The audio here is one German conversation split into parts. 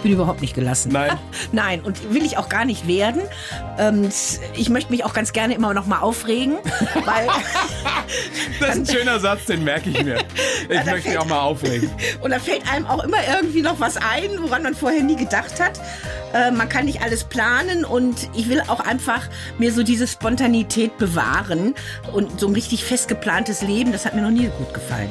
Ich bin überhaupt nicht gelassen. Nein. Nein, und will ich auch gar nicht werden. Ähm, ich möchte mich auch ganz gerne immer noch mal aufregen, weil Das ist ein schöner Satz, den merke ich mir. Ich da möchte mich auch mal aufregen. und da fällt einem auch immer irgendwie noch was ein, woran man vorher nie gedacht hat. Äh, man kann nicht alles planen und ich will auch einfach mir so diese Spontanität bewahren und so ein richtig fest geplantes Leben, das hat mir noch nie gut gefallen.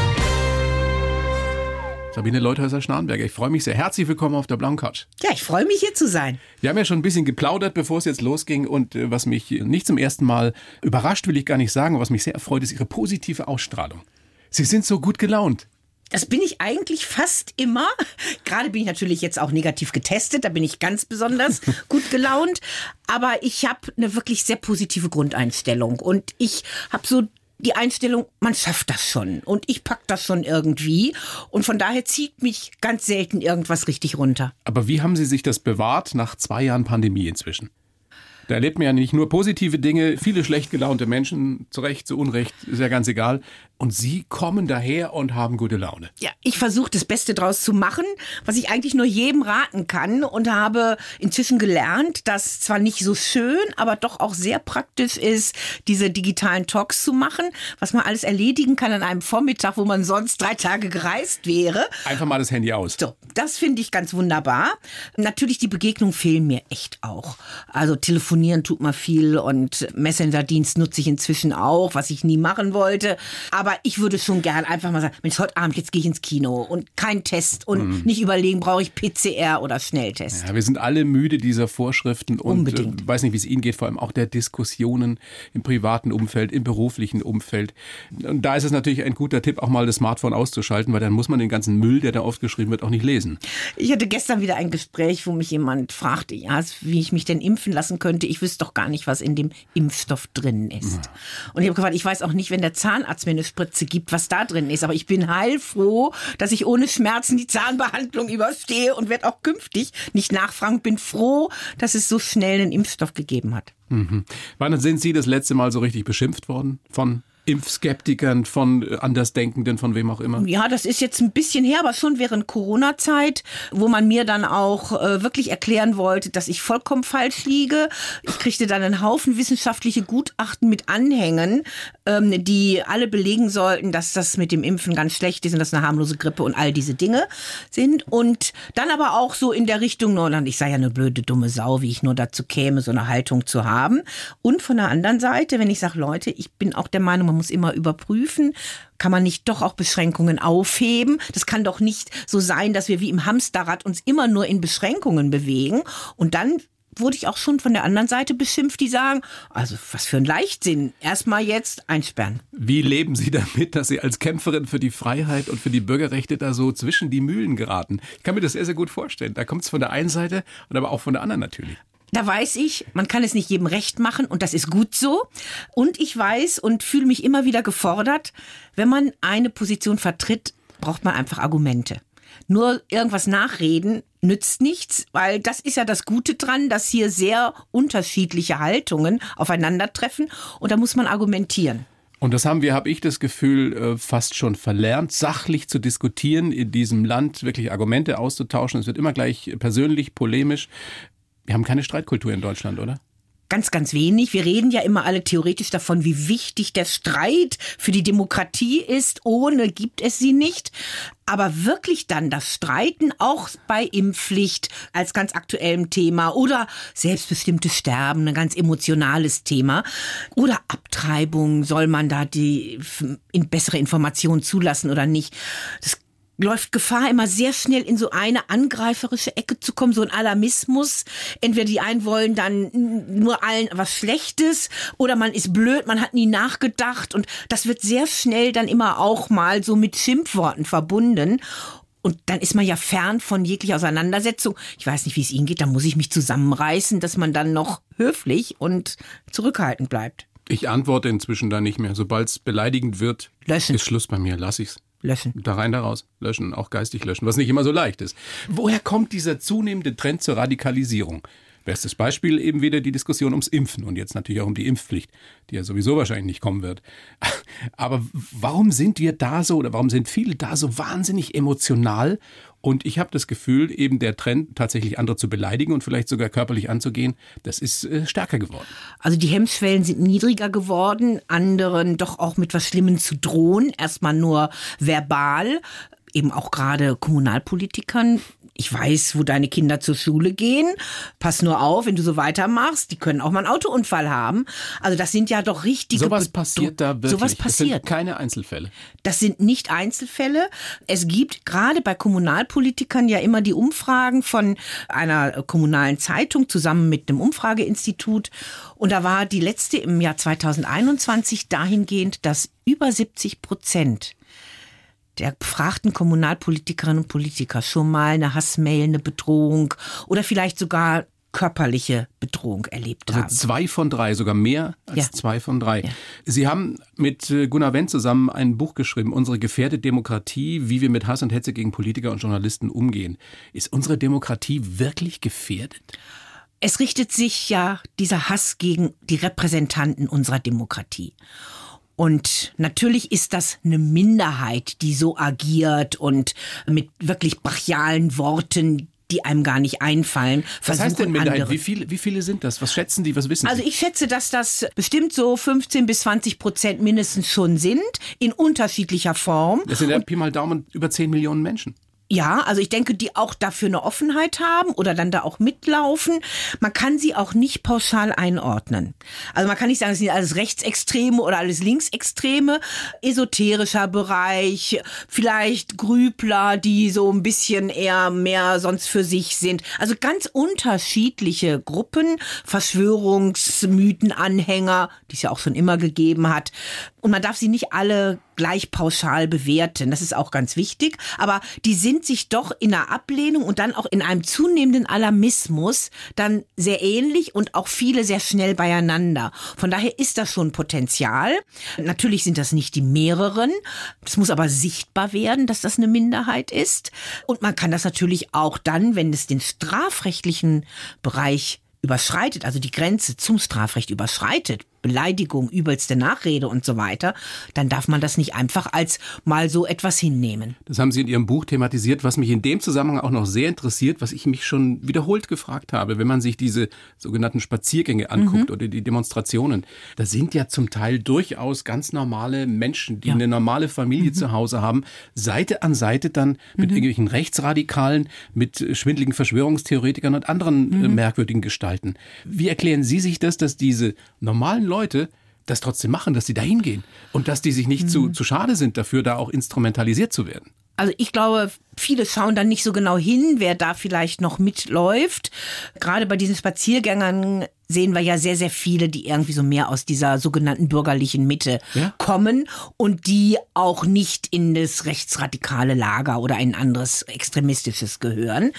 Sabine Leuthäuser-Schnarrenberger, ich freue mich sehr. Herzlich willkommen auf der Blauen Couch. Ja, ich freue mich hier zu sein. Wir haben ja schon ein bisschen geplaudert, bevor es jetzt losging. Und äh, was mich nicht zum ersten Mal überrascht, will ich gar nicht sagen, aber was mich sehr erfreut, ist Ihre positive Ausstrahlung. Sie sind so gut gelaunt. Das bin ich eigentlich fast immer. Gerade bin ich natürlich jetzt auch negativ getestet, da bin ich ganz besonders gut gelaunt. Aber ich habe eine wirklich sehr positive Grundeinstellung und ich habe so die Einstellung, man schafft das schon und ich pack das schon irgendwie. Und von daher zieht mich ganz selten irgendwas richtig runter. Aber wie haben Sie sich das bewahrt nach zwei Jahren Pandemie inzwischen? Da erlebt man ja nicht nur positive Dinge, viele schlecht gelaunte Menschen, zu Recht, zu Unrecht, ist ja ganz egal. Und Sie kommen daher und haben gute Laune. Ja, ich versuche das Beste draus zu machen, was ich eigentlich nur jedem raten kann und habe inzwischen gelernt, dass zwar nicht so schön, aber doch auch sehr praktisch ist, diese digitalen Talks zu machen, was man alles erledigen kann an einem Vormittag, wo man sonst drei Tage gereist wäre. Einfach mal das Handy aus. So, das finde ich ganz wunderbar. Natürlich die Begegnung fehlen mir echt auch. Also telefonieren tut man viel und Messenger-Dienst nutze ich inzwischen auch, was ich nie machen wollte. Aber ich würde schon gern einfach mal sagen, Mensch, heute Abend jetzt gehe ich ins Kino und kein Test und nicht überlegen, brauche ich PCR oder Schnelltest. Ja, wir sind alle müde dieser Vorschriften und Unbedingt. Äh, weiß nicht, wie es Ihnen geht, vor allem auch der Diskussionen im privaten Umfeld, im beruflichen Umfeld. Und da ist es natürlich ein guter Tipp, auch mal das Smartphone auszuschalten, weil dann muss man den ganzen Müll, der da aufgeschrieben wird, auch nicht lesen. Ich hatte gestern wieder ein Gespräch, wo mich jemand fragte, ja, wie ich mich denn impfen lassen könnte. Ich wüsste doch gar nicht, was in dem Impfstoff drin ist. Und ich habe gefragt, ich weiß auch nicht, wenn der Zahnarzt mir eine Spritze gibt, was da drin ist. Aber ich bin heilfroh, dass ich ohne Schmerzen die Zahnbehandlung überstehe und werde auch künftig nicht nachfragen. Bin froh, dass es so schnell einen Impfstoff gegeben hat. Wann sind Sie das letzte Mal so richtig beschimpft worden von Impfskeptikern, von äh, Andersdenkenden, von wem auch immer? Ja, das ist jetzt ein bisschen her, aber schon während Corona-Zeit, wo man mir dann auch äh, wirklich erklären wollte, dass ich vollkommen falsch liege. Ich kriegte dann einen Haufen wissenschaftliche Gutachten mit Anhängen, ähm, die alle belegen sollten, dass das mit dem Impfen ganz schlecht ist und dass eine harmlose Grippe und all diese Dinge sind. Und dann aber auch so in der Richtung, dann, ich sei ja eine blöde, dumme Sau, wie ich nur dazu käme, so eine Haltung zu haben. Und von der anderen Seite, wenn ich sage, Leute, ich bin auch der Meinung, man muss immer überprüfen, kann man nicht doch auch Beschränkungen aufheben? Das kann doch nicht so sein, dass wir wie im Hamsterrad uns immer nur in Beschränkungen bewegen. Und dann wurde ich auch schon von der anderen Seite beschimpft, die sagen, also was für ein Leichtsinn. Erstmal jetzt einsperren. Wie leben Sie damit, dass Sie als Kämpferin für die Freiheit und für die Bürgerrechte da so zwischen die Mühlen geraten? Ich kann mir das sehr, sehr gut vorstellen. Da kommt es von der einen Seite und aber auch von der anderen natürlich. Da weiß ich, man kann es nicht jedem recht machen und das ist gut so. Und ich weiß und fühle mich immer wieder gefordert, wenn man eine Position vertritt, braucht man einfach Argumente. Nur irgendwas nachreden nützt nichts, weil das ist ja das Gute dran, dass hier sehr unterschiedliche Haltungen aufeinandertreffen und da muss man argumentieren. Und das haben wir, habe ich das Gefühl, äh, fast schon verlernt, sachlich zu diskutieren, in diesem Land wirklich Argumente auszutauschen. Es wird immer gleich persönlich, polemisch. Wir haben keine Streitkultur in Deutschland, oder? Ganz, ganz wenig. Wir reden ja immer alle theoretisch davon, wie wichtig der Streit für die Demokratie ist. Ohne gibt es sie nicht. Aber wirklich dann das Streiten auch bei Impfpflicht als ganz aktuellem Thema oder selbstbestimmtes Sterben, ein ganz emotionales Thema. Oder Abtreibung, soll man da die bessere Informationen zulassen oder nicht? Das läuft Gefahr, immer sehr schnell in so eine angreiferische Ecke zu kommen, so ein Alarmismus. Entweder die einen wollen dann nur allen was Schlechtes oder man ist blöd, man hat nie nachgedacht und das wird sehr schnell dann immer auch mal so mit Schimpfworten verbunden. Und dann ist man ja fern von jeglicher Auseinandersetzung. Ich weiß nicht, wie es Ihnen geht, da muss ich mich zusammenreißen, dass man dann noch höflich und zurückhaltend bleibt. Ich antworte inzwischen da nicht mehr. Sobald es beleidigend wird, Löschen. ist Schluss bei mir. Lass ich's. Löschen. Da rein, da raus. Löschen, auch geistig löschen, was nicht immer so leicht ist. Woher kommt dieser zunehmende Trend zur Radikalisierung? Bestes Beispiel eben wieder die Diskussion ums Impfen und jetzt natürlich auch um die Impfpflicht, die ja sowieso wahrscheinlich nicht kommen wird. Aber warum sind wir da so oder warum sind viele da so wahnsinnig emotional? Und ich habe das Gefühl, eben der Trend, tatsächlich andere zu beleidigen und vielleicht sogar körperlich anzugehen, das ist äh, stärker geworden. Also die Hemmschwellen sind niedriger geworden, anderen doch auch mit was Schlimmem zu drohen, erstmal nur verbal, eben auch gerade Kommunalpolitikern ich weiß, wo deine Kinder zur Schule gehen. Pass nur auf, wenn du so weitermachst. Die können auch mal einen Autounfall haben. Also das sind ja doch richtige. Sowas passiert da wirklich. Sowas passiert. Das sind keine Einzelfälle. Das sind nicht Einzelfälle. Es gibt gerade bei Kommunalpolitikern ja immer die Umfragen von einer kommunalen Zeitung zusammen mit einem Umfrageinstitut. Und da war die letzte im Jahr 2021 dahingehend, dass über 70 Prozent der befragten Kommunalpolitikerinnen und Politiker schon mal eine Hassmail, eine Bedrohung oder vielleicht sogar körperliche Bedrohung erlebt also haben. zwei von drei, sogar mehr als Ja. zwei von drei. Ja. Sie haben mit äh, Gunnar Wendt zusammen ein Buch geschrieben, Unsere gefährdete Demokratie, wie wir mit Hass und Hetze gegen Politiker und Journalisten umgehen. Ist unsere Demokratie wirklich gefährdet? Es richtet sich ja dieser Hass gegen die Repräsentanten unserer Demokratie. Und natürlich ist das eine Minderheit, die so agiert und mit wirklich brachialen Worten, die einem gar nicht einfallen, Was heißt denn Minderheit? Wie viele, wie viele sind das? Was schätzen die? Was wissen Also ich schätze, dass das bestimmt so 15 bis 20 Prozent mindestens schon sind, in unterschiedlicher Form. Das sind ja Pi mal Daumen über 10 Millionen Menschen. Ja, also ich denke, die auch dafür eine Offenheit haben oder dann da auch mitlaufen. Man kann sie auch nicht pauschal einordnen. Also man kann nicht sagen, es sind alles Rechtsextreme oder alles Linksextreme. Esoterischer Bereich, vielleicht Grübler, die so ein bisschen eher mehr sonst für sich sind. Also ganz unterschiedliche Gruppen, Verschwörungsmythenanhänger, die es ja auch schon immer gegeben hat. Und man darf sie nicht alle gleich pauschal bewerten. Das ist auch ganz wichtig. Aber die sind sich doch in einer Ablehnung und dann auch in einem zunehmenden Alarmismus dann sehr ähnlich und auch viele sehr schnell beieinander. Von daher ist das schon Potenzial. Natürlich sind das nicht die mehreren. Es muss aber sichtbar werden, dass das eine Minderheit ist. Und man kann das natürlich auch dann, wenn es den strafrechtlichen Bereich überschreitet, also die Grenze zum Strafrecht überschreitet, Beleidigung, übelste Nachrede und so weiter, dann darf man das nicht einfach als mal so etwas hinnehmen. Das haben Sie in Ihrem Buch thematisiert, was mich in dem Zusammenhang auch noch sehr interessiert, was ich mich schon wiederholt gefragt habe, wenn man sich diese sogenannten Spaziergänge anguckt oder die Demonstrationen. Da sind ja zum Teil durchaus ganz normale Menschen, die Ja. eine normale Familie zu Hause haben, Seite an Seite dann mit irgendwelchen Rechtsradikalen, mit schwindligen Verschwörungstheoretikern und anderen äh, merkwürdigen Gestalten. Wie erklären Sie sich das, dass diese normalen Leute das trotzdem machen, dass sie da hingehen und dass die sich nicht zu, zu schade sind dafür, da auch instrumentalisiert zu werden? Also ich glaube, viele schauen dann nicht so genau hin, wer da vielleicht noch mitläuft. Gerade bei diesen Spaziergängern sehen wir ja sehr, sehr viele, die irgendwie so mehr aus dieser sogenannten bürgerlichen Mitte Ja. kommen und die auch nicht in das rechtsradikale Lager oder ein anderes extremistisches gehören.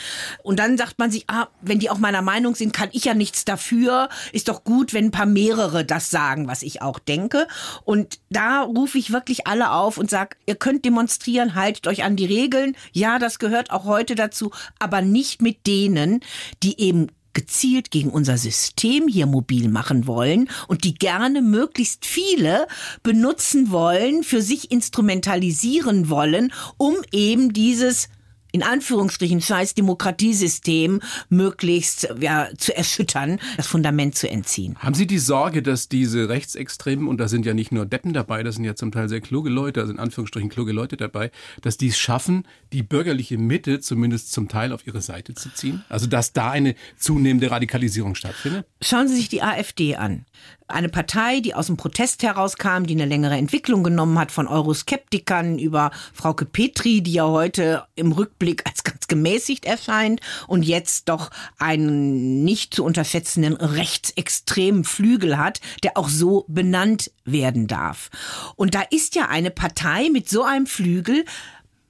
Und dann sagt man sich, ah, wenn die auch meiner Meinung sind, kann ich ja nichts dafür. Ist doch gut, wenn ein paar mehrere das sagen, was ich auch denke. Und da rufe ich wirklich alle auf und sage, ihr könnt demonstrieren, haltet euch an die Regeln. Ja, das gehört auch heute dazu, aber nicht mit denen, die eben gezielt gegen unser System hier mobil machen wollen und die gerne möglichst viele benutzen wollen, für sich instrumentalisieren wollen, um eben dieses in Anführungsstrichen scheiß Demokratiesystem möglichst ja, zu erschüttern, das Fundament zu entziehen. Haben Sie die Sorge, dass diese Rechtsextremen, und da sind ja nicht nur Deppen dabei, das sind ja zum Teil sehr kluge Leute, also in Anführungsstrichen kluge Leute dabei, dass die es schaffen, die bürgerliche Mitte zumindest zum Teil auf ihre Seite zu ziehen? Also dass da eine zunehmende Radikalisierung stattfindet? Schauen Sie sich die AfD an. Eine Partei, die aus dem Protest herauskam, die eine längere Entwicklung genommen hat von Euroskeptikern über Frauke Petri, die ja heute im Rückblick als ganz gemäßigt erscheint und jetzt doch einen nicht zu unterschätzenden rechtsextremen Flügel hat, der auch so benannt werden darf. Und da ist ja eine Partei mit so einem Flügel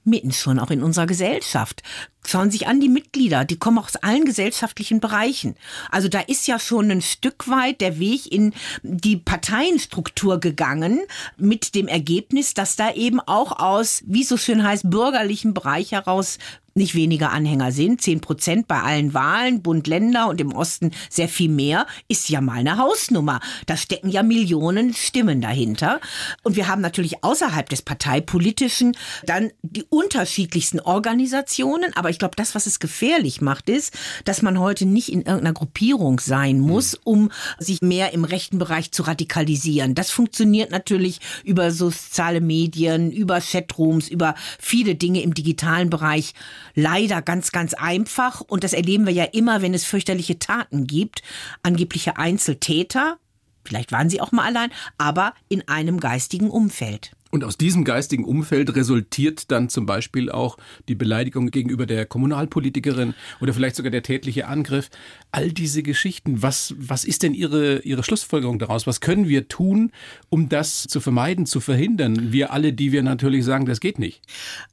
mitten schon auch in unserer Gesellschaft. Schauen sich an die Mitglieder, die kommen aus allen gesellschaftlichen Bereichen. Also da ist ja schon ein Stück weit der Weg in die Parteienstruktur gegangen mit dem Ergebnis, dass da eben auch aus, wie so schön heißt, bürgerlichen Bereich heraus nicht weniger Anhänger sind. Zehn Prozent bei allen Wahlen, Bund, Länder und im Osten sehr viel mehr, ist ja mal eine Hausnummer. Da stecken ja Millionen Stimmen dahinter. Und wir haben natürlich außerhalb des Parteipolitischen dann die unterschiedlichsten Organisationen. Aber ich glaube, das, was es gefährlich macht, ist, dass man heute nicht in irgendeiner Gruppierung sein muss, um sich mehr im rechten Bereich zu radikalisieren. Das funktioniert natürlich über soziale Medien, über Chatrooms, über viele Dinge im digitalen Bereich leider ganz, ganz einfach. Und das erleben wir ja immer, wenn es fürchterliche Taten gibt. Angebliche Einzeltäter, vielleicht waren sie auch mal allein, aber in einem geistigen Umfeld. Und aus diesem geistigen Umfeld resultiert dann zum Beispiel auch die Beleidigung gegenüber der Kommunalpolitikerin oder vielleicht sogar der tätliche Angriff. All diese Geschichten. Was, was ist denn Ihre, Ihre Schlussfolgerung daraus? Was können wir tun, um das zu vermeiden, zu verhindern? Wir alle, die wir natürlich sagen, das geht nicht.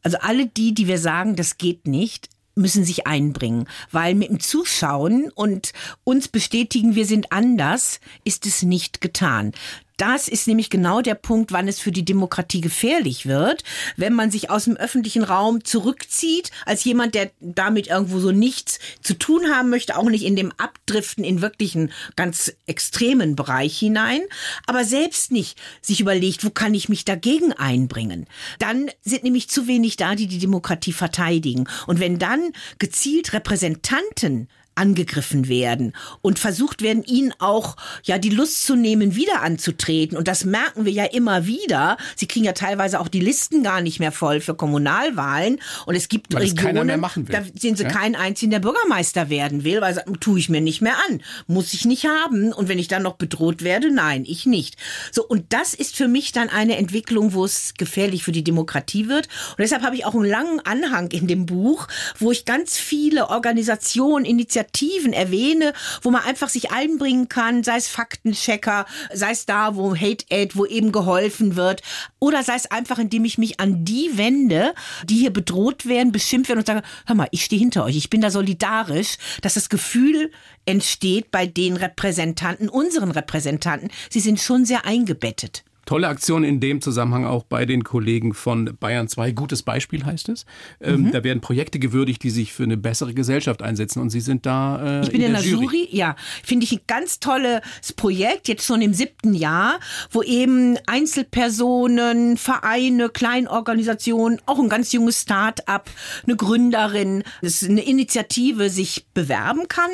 Also alle die, die wir sagen, das geht nicht, müssen sich einbringen, weil mit dem Zuschauen und uns bestätigen, wir sind anders, ist es nicht getan. Das ist nämlich genau der Punkt, wann es für die Demokratie gefährlich wird, wenn man sich aus dem öffentlichen Raum zurückzieht, als jemand, der damit irgendwo so nichts zu tun haben möchte, auch nicht in dem Abdriften in wirklichen ganz extremen Bereich hinein, aber selbst nicht sich überlegt, wo kann ich mich dagegen einbringen. Dann sind nämlich zu wenig da, die die Demokratie verteidigen. Und wenn dann gezielt Repräsentanten angegriffen werden und versucht werden, ihnen auch ja die Lust zu nehmen, wieder anzutreten. Und das merken wir ja immer wieder. Sie kriegen ja teilweise auch die Listen gar nicht mehr voll für Kommunalwahlen. Und es gibt Weil es Regionen, will. da sehen sie Ja? keinen einzigen, der Bürgermeister werden will, weil sagen, tue ich mir nicht mehr an. Muss ich nicht haben. Und wenn ich dann noch bedroht werde, nein, ich nicht. So, und das ist für mich dann eine Entwicklung, wo es gefährlich für die Demokratie wird. Und deshalb habe ich auch einen langen Anhang in dem Buch, wo ich ganz viele Organisationen, Initiativen erwähne, wo man einfach sich einbringen kann, sei es Faktenchecker, sei es da, wo Hate Aid, wo eben geholfen wird, oder sei es einfach, indem ich mich an die wende, die hier bedroht werden, beschimpft werden und sage, hör mal, ich stehe hinter euch, ich bin da solidarisch, dass das Gefühl entsteht bei den Repräsentanten, unseren Repräsentanten, sie sind schon sehr eingebettet. Tolle Aktion in dem Zusammenhang auch bei den Kollegen von Bayern 2. Gutes Beispiel heißt es. Ähm, Mhm. Da werden Projekte gewürdigt, die sich für eine bessere Gesellschaft einsetzen. Und Sie sind da äh, Ich bin in, der, Jury. Jury. ja. Finde ich ein ganz tolles Projekt, jetzt schon im siebten Jahr, wo eben Einzelpersonen, Vereine, Kleinorganisationen, auch ein ganz junges Start-up, eine Gründerin, eine Initiative sich bewerben kann.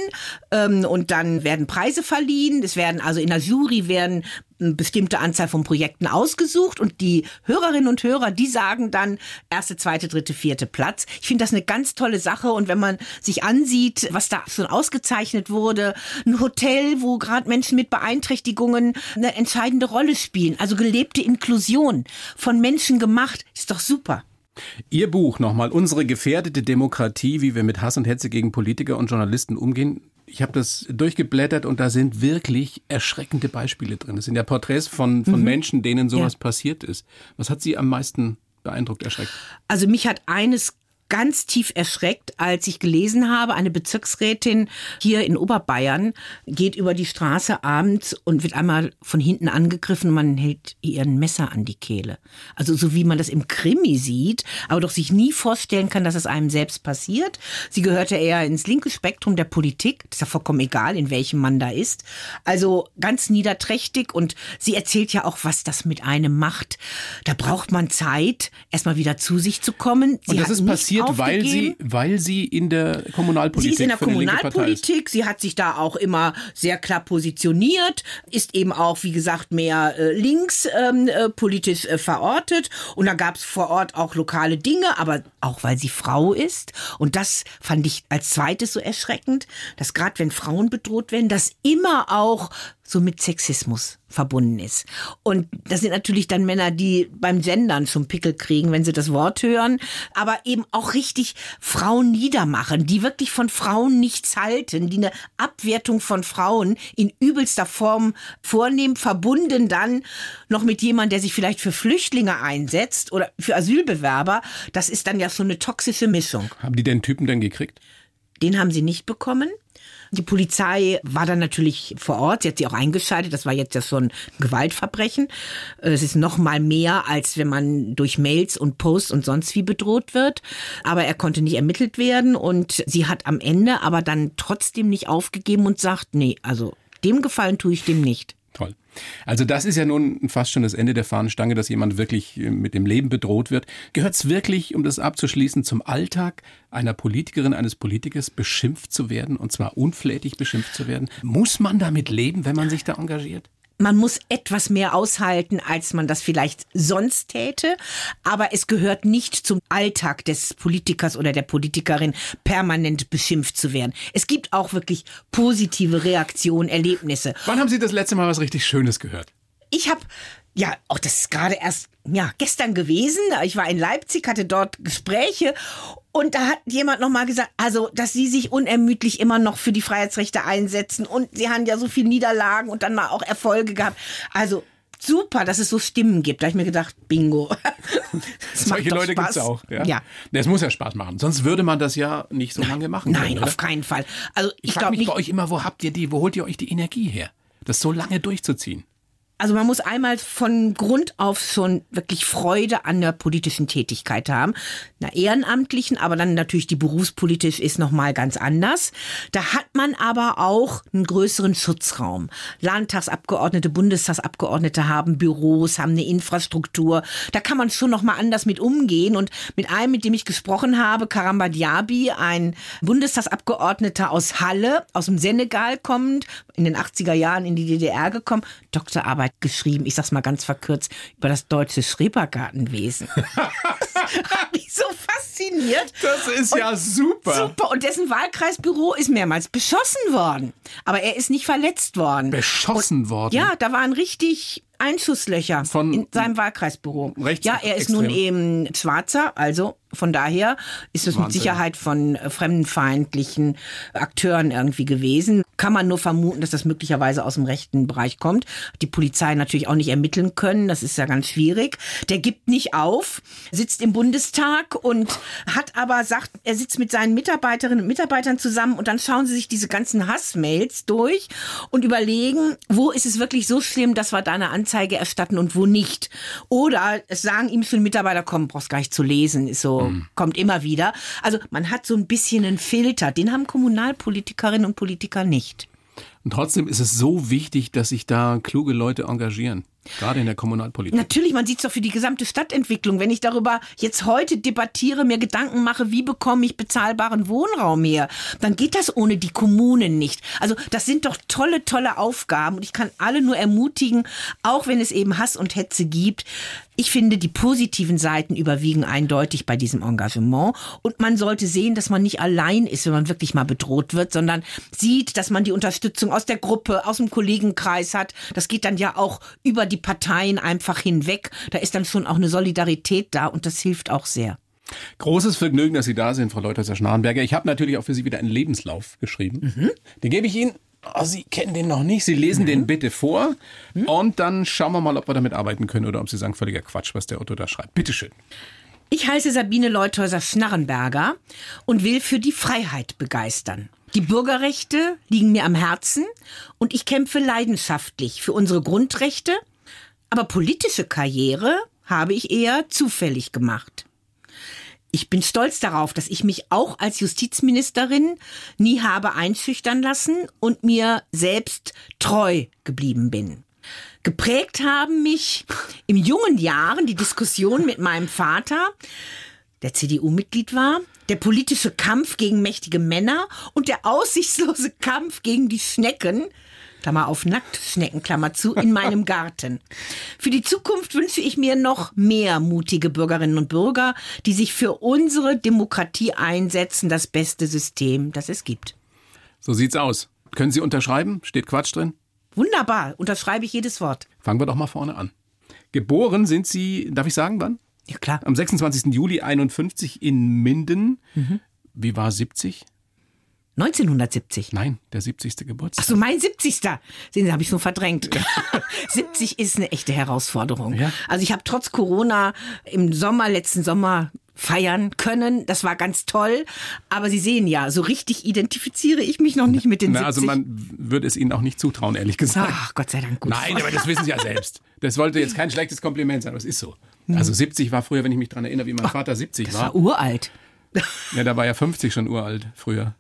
Ähm, und dann werden Preise verliehen. Es werden also in der Jury werden eine bestimmte Anzahl von Projekten ausgesucht und die Hörerinnen und Hörer, die sagen dann erste, zweite, dritte, vierte Platz. Ich finde das eine ganz tolle Sache und wenn man sich ansieht, was da schon ausgezeichnet wurde, ein Hotel, wo gerade Menschen mit Beeinträchtigungen eine entscheidende Rolle spielen, also gelebte Inklusion von Menschen gemacht, ist doch super. Ihr Buch nochmal, Unsere gefährdete Demokratie, wie wir mit Hass und Hetze gegen Politiker und Journalisten umgehen. Ich habe das durchgeblättert und da sind wirklich erschreckende Beispiele drin. Es sind ja Porträts von, von Menschen, denen sowas Ja. passiert ist. Was hat Sie am meisten beeindruckt, erschreckt? Also mich hat eines ganz tief erschreckt, als ich gelesen habe, eine Bezirksrätin hier in Oberbayern geht über die Straße abends und wird einmal von hinten angegriffen und man hält ihr ein Messer an die Kehle. Also so wie man das im Krimi sieht, aber doch sich nie vorstellen kann, dass es einem selbst passiert. Sie gehörte eher ins linke Spektrum der Politik, das ist ja vollkommen egal, in welchem man da ist. Also ganz niederträchtig und sie erzählt ja auch, was das mit einem macht. Da braucht man Zeit, erstmal wieder zu sich zu kommen. Sie und das ist nicht passiert, weil sie, weil sie in der Kommunalpolitik Sie ist in der ist. Kommunalpolitik, sie hat sich da auch immer sehr klar positioniert, ist eben auch, wie gesagt, mehr äh, links ähm, äh, politisch äh, verortet. Und da gab es vor Ort auch lokale Dinge, aber auch weil sie Frau ist. Und das fand ich als zweites so erschreckend, dass gerade wenn Frauen bedroht werden, dass immer auch so mit Sexismus verbunden ist. Und das sind natürlich dann Männer, die beim Gendern zum Pickel kriegen, wenn sie das Wort hören, aber eben auch richtig Frauen niedermachen, die wirklich von Frauen nichts halten, die eine Abwertung von Frauen in übelster Form vornehmen, verbunden dann noch mit jemandem, der sich vielleicht für Flüchtlinge einsetzt oder für Asylbewerber. Das ist dann ja so eine toxische Mischung. Haben die den Typen denn gekriegt? Den haben sie nicht bekommen. Die Polizei war dann natürlich vor Ort. Sie hat sie auch eingeschaltet. Das war jetzt ja schon ein Gewaltverbrechen. Es ist noch mal mehr, als wenn man durch Mails und Posts und sonst wie bedroht wird. Aber er konnte nicht ermittelt werden und sie hat am Ende aber dann trotzdem nicht aufgegeben und sagt, nee, also dem Gefallen tue ich dem nicht. Toll. Also das ist ja nun fast schon das Ende der Fahnenstange, dass jemand wirklich äh, mit dem Leben bedroht wird. Gehört es wirklich, um das abzuschließen, zum Alltag einer Politikerin, eines Politikers beschimpft zu werden und zwar unflätig beschimpft zu werden? Muss man damit leben, wenn man sich da engagiert? Man muss etwas mehr aushalten, als man das vielleicht sonst täte. Aber es gehört nicht zum Alltag des Politikers oder der Politikerin, permanent beschimpft zu werden. Es gibt auch wirklich positive Reaktionen, Erlebnisse. Wann haben Sie das letzte Mal was richtig Schönes gehört? Ich habe ja, auch das ist gerade erst ja, gestern gewesen. Ich war in Leipzig, hatte dort Gespräche und da hat jemand nochmal gesagt, also, dass sie sich unermüdlich immer noch für die Freiheitsrechte einsetzen und sie haben ja so viele Niederlagen und dann mal auch Erfolge gehabt. Also, super, dass es so Stimmen gibt. Da habe ich mir gedacht, bingo. Solche Leute gibt es auch. Ja. ja. Es muss ja Spaß machen. Sonst würde man das ja nicht so lange machen. Nein, können, auf keinen Fall. Also ich, ich frage mich bei euch immer, wo habt ihr die, wo holt ihr euch die Energie her, das so lange durchzuziehen? Also man muss einmal von Grund auf schon wirklich Freude an der politischen Tätigkeit haben. Na ehrenamtlichen, aber dann natürlich die berufspolitisch ist noch mal ganz anders. Da hat man aber auch einen größeren Schutzraum. Landtagsabgeordnete, Bundestagsabgeordnete haben Büros, haben eine Infrastruktur. Da kann man schon noch mal anders mit umgehen und mit einem, mit dem ich gesprochen habe, Karamba Diaby, ein Bundestagsabgeordneter aus Halle, aus dem Senegal kommend, in den 80er Jahren in die DDR gekommen, Doktorarbeit Doktorarbeit geschrieben, ich sag's mal ganz verkürzt, über das deutsche Schrebergartenwesen. hat mich so fasziniert. Das ist und ja super. Super. Und dessen Wahlkreisbüro ist mehrmals beschossen worden. Aber er ist nicht verletzt worden. Beschossen und, worden? Ja, da waren richtig Einschusslöcher Von in seinem Wahlkreisbüro. Ja, er ist nun eben Schwarzer, also von daher ist es Wahnsinn. mit Sicherheit von äh, fremdenfeindlichen Akteuren irgendwie gewesen. Kann man nur vermuten, dass das möglicherweise aus dem rechten Bereich kommt. Die Polizei natürlich auch nicht ermitteln können. Das ist ja ganz schwierig. Der gibt nicht auf, sitzt im Bundestag und hat aber sagt, er sitzt mit seinen Mitarbeiterinnen und Mitarbeitern zusammen und dann schauen sie sich diese ganzen Hassmails durch und überlegen, wo ist es wirklich so schlimm, dass wir da eine Anzeige erstatten und wo nicht. Oder es sagen ihm schon Mitarbeiter, komm, brauchst gar nicht zu lesen, ist so mhm. kommt immer wieder. Also man hat so ein bisschen einen Filter, den haben Kommunalpolitikerinnen und Politiker nicht. Und trotzdem ist es so wichtig, dass sich da kluge Leute engagieren. Gerade in der Kommunalpolitik. Natürlich, man sieht es doch für die gesamte Stadtentwicklung. Wenn ich darüber jetzt heute debattiere, mir Gedanken mache, wie bekomme ich bezahlbaren Wohnraum her, dann geht das ohne die Kommunen nicht. Also das sind doch tolle, tolle Aufgaben und ich kann alle nur ermutigen, auch wenn es eben Hass und Hetze gibt, ich finde, die positiven Seiten überwiegen eindeutig bei diesem Engagement. Und man sollte sehen, dass man nicht allein ist, wenn man wirklich mal bedroht wird, sondern sieht, dass man die Unterstützung aus der Gruppe, aus dem Kollegenkreis hat. Das geht dann ja auch über die Parteien einfach hinweg. Da ist dann schon auch eine Solidarität da und das hilft auch sehr. Großes Vergnügen, dass Sie da sind, Frau Leuthäuser-Schnarrenberger. Ich habe natürlich auch für Sie wieder einen Lebenslauf geschrieben. Mhm. Den gebe ich Ihnen Oh, Sie kennen den noch nicht. Sie lesen mhm. den bitte vor mhm. und dann schauen wir mal, ob wir damit arbeiten können oder ob Sie sagen, völliger Quatsch, was der Otto da schreibt. Bitteschön. Ich heiße Sabine Leuthäuser-Schnarrenberger und will für die Freiheit begeistern. Die Bürgerrechte liegen mir am Herzen und ich kämpfe leidenschaftlich für unsere Grundrechte, aber politische Karriere habe ich eher zufällig gemacht. Ich bin stolz darauf, dass ich mich auch als Justizministerin nie habe einschüchtern lassen und mir selbst treu geblieben bin. Geprägt haben mich im jungen Jahren die Diskussion mit meinem Vater, der CDU-Mitglied war, der politische Kampf gegen mächtige Männer und der aussichtslose Kampf gegen die Schnecken, Klammer auf Nacktschnecken, Klammer zu, in meinem Garten. Für die Zukunft wünsche ich mir noch mehr mutige Bürgerinnen und Bürger, die sich für unsere Demokratie einsetzen, das beste System, das es gibt. So sieht's aus. Können Sie unterschreiben? Steht Quatsch drin? Wunderbar, unterschreibe ich jedes Wort. Fangen wir doch mal vorne an. Geboren sind Sie, darf ich sagen, wann? Ja, klar. Am 26. Juli 51 in Minden. Wie war 70? 1970. Nein, der 70. Geburtstag. Ach so, mein 70. Sehen Sie, habe ich so verdrängt. 70 ist eine echte Herausforderung. Ja. Also ich habe trotz Corona im Sommer, letzten Sommer feiern können. Das war ganz toll. Aber Sie sehen ja, so richtig identifiziere ich mich noch nicht mit den Na, 70. also man würde es Ihnen auch nicht zutrauen, ehrlich gesagt. Ach, Gott sei Dank gut. Nein, aber das wissen Sie ja selbst. Das wollte jetzt kein schlechtes Kompliment sein, aber es ist so. Also 70 war früher, wenn ich mich dran erinnere, wie mein Vater 70 das war. war uralt. Ja, da war ja 50 schon uralt früher.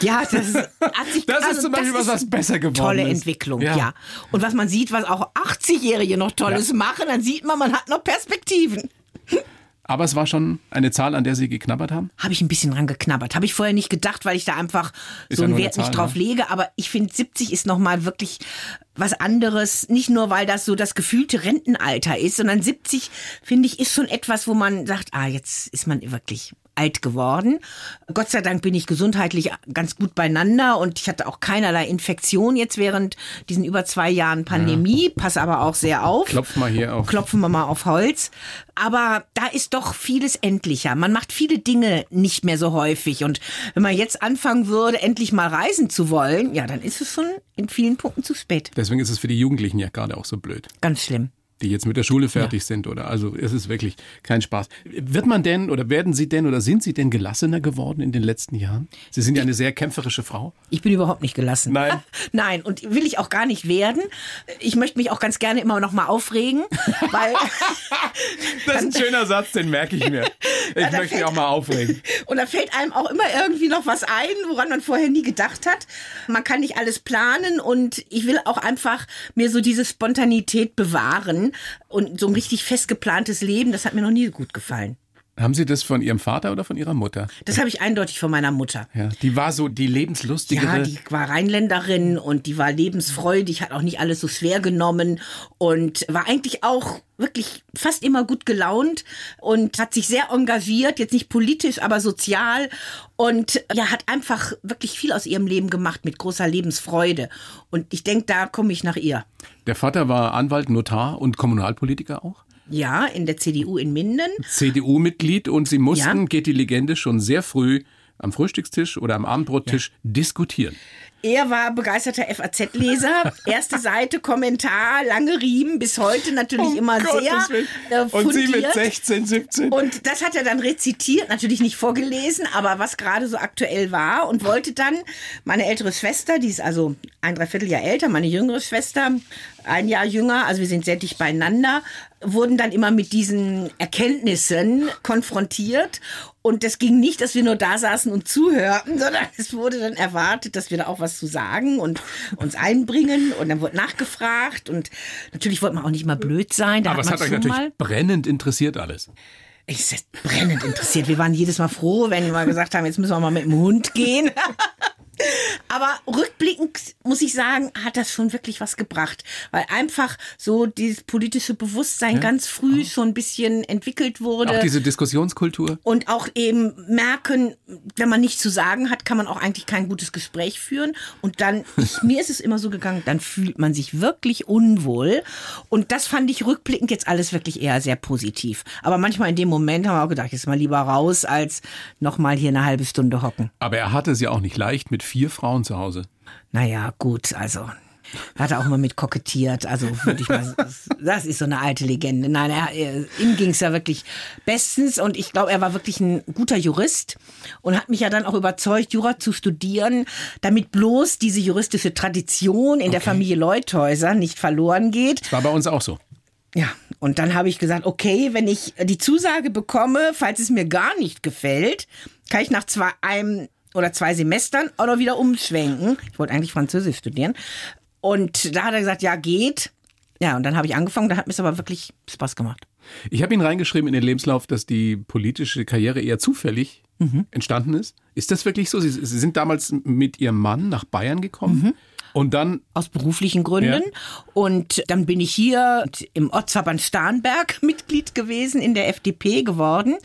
Ja, das hat sich Das ist also zum Beispiel was, was besser geworden Tolle ist. Entwicklung, Ja. ja. Und was man sieht, was auch 80-Jährige noch Tolles Ja. machen, dann sieht man, man hat noch Perspektiven. Aber es war schon eine Zahl, an der Sie geknabbert haben? Habe ich ein bisschen dran geknabbert. Habe ich vorher nicht gedacht, weil ich da einfach Ist so ja einen Wert Zahl, nicht drauf ne? lege. Aber ich finde, 70 ist nochmal wirklich was anderes. Nicht nur, weil das so das gefühlte Rentenalter ist, sondern 70, finde ich, ist schon etwas, wo man sagt, ah, jetzt ist man wirklich alt geworden. Gott sei Dank bin ich gesundheitlich ganz gut beieinander und ich hatte auch keinerlei Infektion jetzt während diesen über zwei Jahren Pandemie. Passe aber auch sehr auf. Klopf mal hier auf. Klopfen wir mal auf Holz. Aber da ist doch vieles endlicher. Man macht viele Dinge nicht mehr so häufig. Und wenn man jetzt anfangen würde, endlich mal reisen zu wollen, ja, dann ist es schon in vielen Punkten zu spät. Deswegen ist es für die Jugendlichen ja gerade auch so blöd. Ganz schlimm. Die jetzt mit der Schule fertig sind oder also es ist wirklich kein Spaß. Wird man denn oder werden Sie denn oder sind Sie denn gelassener geworden in den letzten Jahren? Sie sind ja eine sehr kämpferische Frau. Ich bin überhaupt nicht gelassen. Nein. Nein, und will ich auch gar nicht werden. Ich möchte mich auch ganz gerne immer noch mal aufregen, weil Das ist ein schöner Satz, den merke ich mir. Ich möchte mich auch mal aufregen. Und da fällt einem auch immer irgendwie noch was ein, woran man vorher nie gedacht hat. Man kann nicht alles planen und ich will auch einfach mir so diese Spontanität bewahren und so ein richtig fest geplantes Leben, das hat mir noch nie gut gefallen. Haben Sie das von Ihrem Vater oder von Ihrer Mutter? Das habe ich eindeutig von meiner Mutter. Ja, die war so die lebenslustigere. Ja, die war Rheinländerin und die war lebensfreudig, hat auch nicht alles so schwer genommen und war eigentlich auch wirklich fast immer gut gelaunt und hat sich sehr engagiert, jetzt nicht politisch, aber sozial und ja, hat einfach wirklich viel aus ihrem Leben gemacht mit großer Lebensfreude. Und ich denke, da komme ich nach ihr. Der Vater war Anwalt, Notar und Kommunalpolitiker auch. Ja, in der CDU in Minden. CDU-Mitglied und Sie mussten, Ja. geht die Legende, schon sehr früh am Frühstückstisch oder am Abendbrottisch diskutieren. Er war begeisterter FAZ-Leser. Erste Seite, Kommentar, lange Riemen, bis heute natürlich immer sehr äh, Und Sie mit fundiert. 16, 17. Und das hat er dann rezitiert, natürlich nicht vorgelesen, aber was gerade so aktuell war und wollte dann meine ältere Schwester, die ist also ein Dreivierteljahr älter, meine jüngere Schwester, ein Jahr jünger, also wir sind sehr dicht beieinander, wurden dann immer mit diesen Erkenntnissen konfrontiert. Und das ging nicht, dass wir nur da saßen und zuhörten, sondern es wurde dann erwartet, dass wir da auch was zu sagen und uns einbringen. Und dann wurde nachgefragt. Und natürlich wollte man auch nicht mal blöd sein. Da Aber hat es hat euch natürlich mal brennend interessiert alles. ich ist brennend interessiert. Wir waren jedes Mal froh, wenn wir gesagt haben, jetzt müssen wir mal mit dem Hund gehen. Aber rückblickend muss ich sagen, hat das schon wirklich was gebracht, weil einfach so dieses politische Bewusstsein ganz früh schon ein bisschen entwickelt wurde. Auch diese Diskussionskultur. und auch eben merken, wenn man nichts zu sagen hat, kann man auch eigentlich kein gutes Gespräch führen. Und dann, ich, mir ist es immer so gegangen, dann fühlt man sich wirklich unwohl. Und das fand ich rückblickend jetzt alles wirklich eher sehr positiv. Aber manchmal in dem Moment haben wir auch gedacht, jetzt mal lieber raus, als nochmal hier eine halbe Stunde hocken. Aber er hatte es ja auch nicht leicht mit vier Frauen zu Hause. Naja, gut, also. Hat er auch mal mit kokettiert, also würde ich mal, das ist so eine alte Legende. Nein, er, er, ihm ging es ja wirklich bestens und ich glaube, er war wirklich ein guter Jurist und hat mich ja dann auch überzeugt, Jura zu studieren, damit bloß diese juristische Tradition in der Familie Leuthäuser nicht verloren geht. War bei uns auch so. Ja, und dann habe ich gesagt, okay, wenn ich die Zusage bekomme, falls es mir gar nicht gefällt, kann ich nach zwei, einem oder zwei Semestern noch wieder umschwenken. Ich wollte eigentlich Französisch studieren. Und da hat er gesagt, ja, geht. Ja, und dann habe ich angefangen, da hat mir es aber wirklich Spaß gemacht. Ich habe ihn reingeschrieben in den Lebenslauf, dass die politische Karriere eher zufällig entstanden ist. Ist das wirklich so? Sie, Sie sind damals mit Ihrem Mann nach Bayern gekommen. Und dann aus beruflichen Gründen. Ja. Und dann bin ich hier im Ortsverband Starnberg Mitglied gewesen, in der FDP geworden.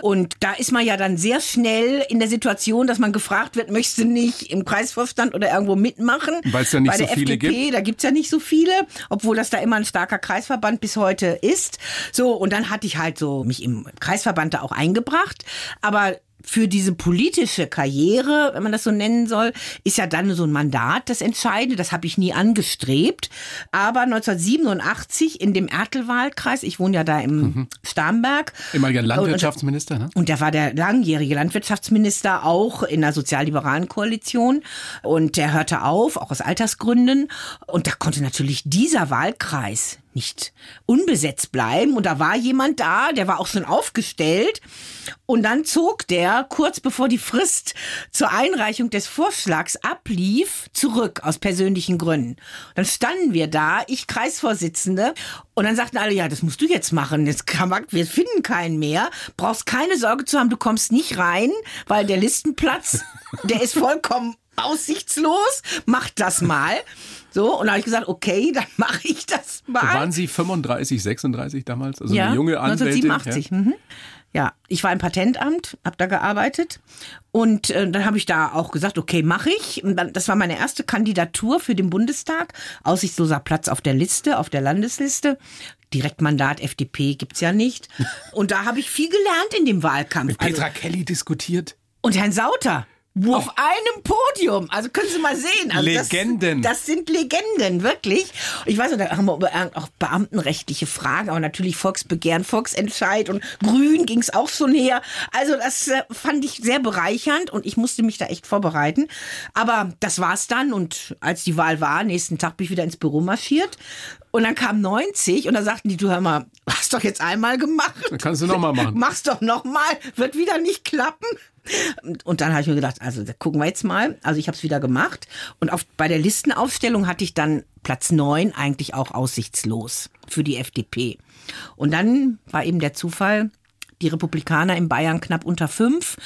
Und da ist man ja dann sehr schnell in der Situation, dass man gefragt wird, möchtest du nicht im Kreisvorstand oder irgendwo mitmachen? Weil es ja nicht Bei so der viele FDP, gibt. da gibt's ja nicht so viele, obwohl das da immer ein starker Kreisverband bis heute ist. So, und dann hatte ich halt so mich im Kreisverband da auch eingebracht. Aber für diese politische Karriere, wenn man das so nennen soll, ist ja dann so ein Mandat das Entscheidende. Das habe ich nie angestrebt. Aber 1987 in dem Ertelwahlkreis, ich wohne ja da im mhm. Starnberg. Ehemaliger Landwirtschaftsminister, ne? Und der war der langjährige Landwirtschaftsminister auch in der sozialliberalen Koalition. Und der hörte auf, auch aus Altersgründen. Und da konnte natürlich dieser Wahlkreis nicht unbesetzt bleiben. Und da war jemand da, der war auch schon aufgestellt. Und dann zog der, kurz bevor die Frist zur Einreichung des Vorschlags ablief, zurück aus persönlichen Gründen. Dann standen wir da, ich Kreisvorsitzende, und dann sagten alle, ja, das musst du jetzt machen. Jetzt kann man, wir finden keinen mehr. Brauchst keine Sorge zu haben, du kommst nicht rein, weil der Listenplatz, der ist vollkommen aussichtslos. Mach das mal. So, und da habe ich gesagt, okay, dann mache ich das mal. Waren Sie 35, 36 damals? Also ja, eine junge Anwältin? 1987. Ja. Mhm. Ja, ich war im Patentamt, habe da gearbeitet und äh, dann habe ich da auch gesagt, okay, mache ich. Und dann, das war meine erste Kandidatur für den Bundestag. Aussichtsloser Platz auf der Liste, auf der Landesliste. Direktmandat FDP gibt's ja nicht. Und da habe ich viel gelernt in dem Wahlkampf. Mit Petra also, Kelly diskutiert. Und Herrn Sauter. Wow. Auf einem Podium. Also können Sie mal sehen. Also Legenden. Das, das, sind Legenden, wirklich. Ich weiß nicht, da haben wir über auch beamtenrechtliche Fragen, aber natürlich Volksbegehren, Volksentscheid und Grün ging es auch schon her. Also das äh, fand ich sehr bereichernd und ich musste mich da echt vorbereiten. Aber das war's dann und als die Wahl war, nächsten Tag bin ich wieder ins Büro marschiert und dann kam 90 und da sagten die, du hör mal, hast doch jetzt einmal gemacht. Dann kannst du nochmal machen. Mach's doch nochmal, wird wieder nicht klappen. Und dann habe ich mir gedacht, also gucken wir jetzt mal. Also ich habe es wieder gemacht. Und auf, bei der Listenaufstellung hatte ich dann Platz 9 eigentlich auch aussichtslos für die FDP. Und dann war eben der Zufall, die Republikaner in Bayern knapp unter 5.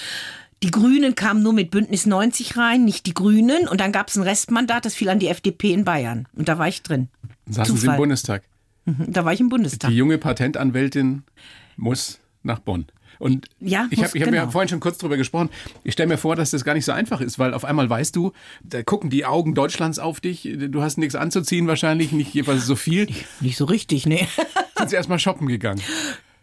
Die Grünen kamen nur mit Bündnis 90 rein, nicht die Grünen. Und dann gab es ein Restmandat, das fiel an die FDP in Bayern. Und da war ich drin. Saßen Sie im Bundestag? Mhm, da war ich im Bundestag. Die junge Patentanwältin muss nach Bonn. Und ja, ich habe ich hab genau. ja vorhin schon kurz drüber gesprochen. Ich stelle mir vor, dass das gar nicht so einfach ist, weil auf einmal weißt du, da gucken die Augen Deutschlands auf dich. Du hast nichts anzuziehen wahrscheinlich, nicht jeweils so viel. Nicht so richtig, ne. Sind sie erstmal shoppen gegangen?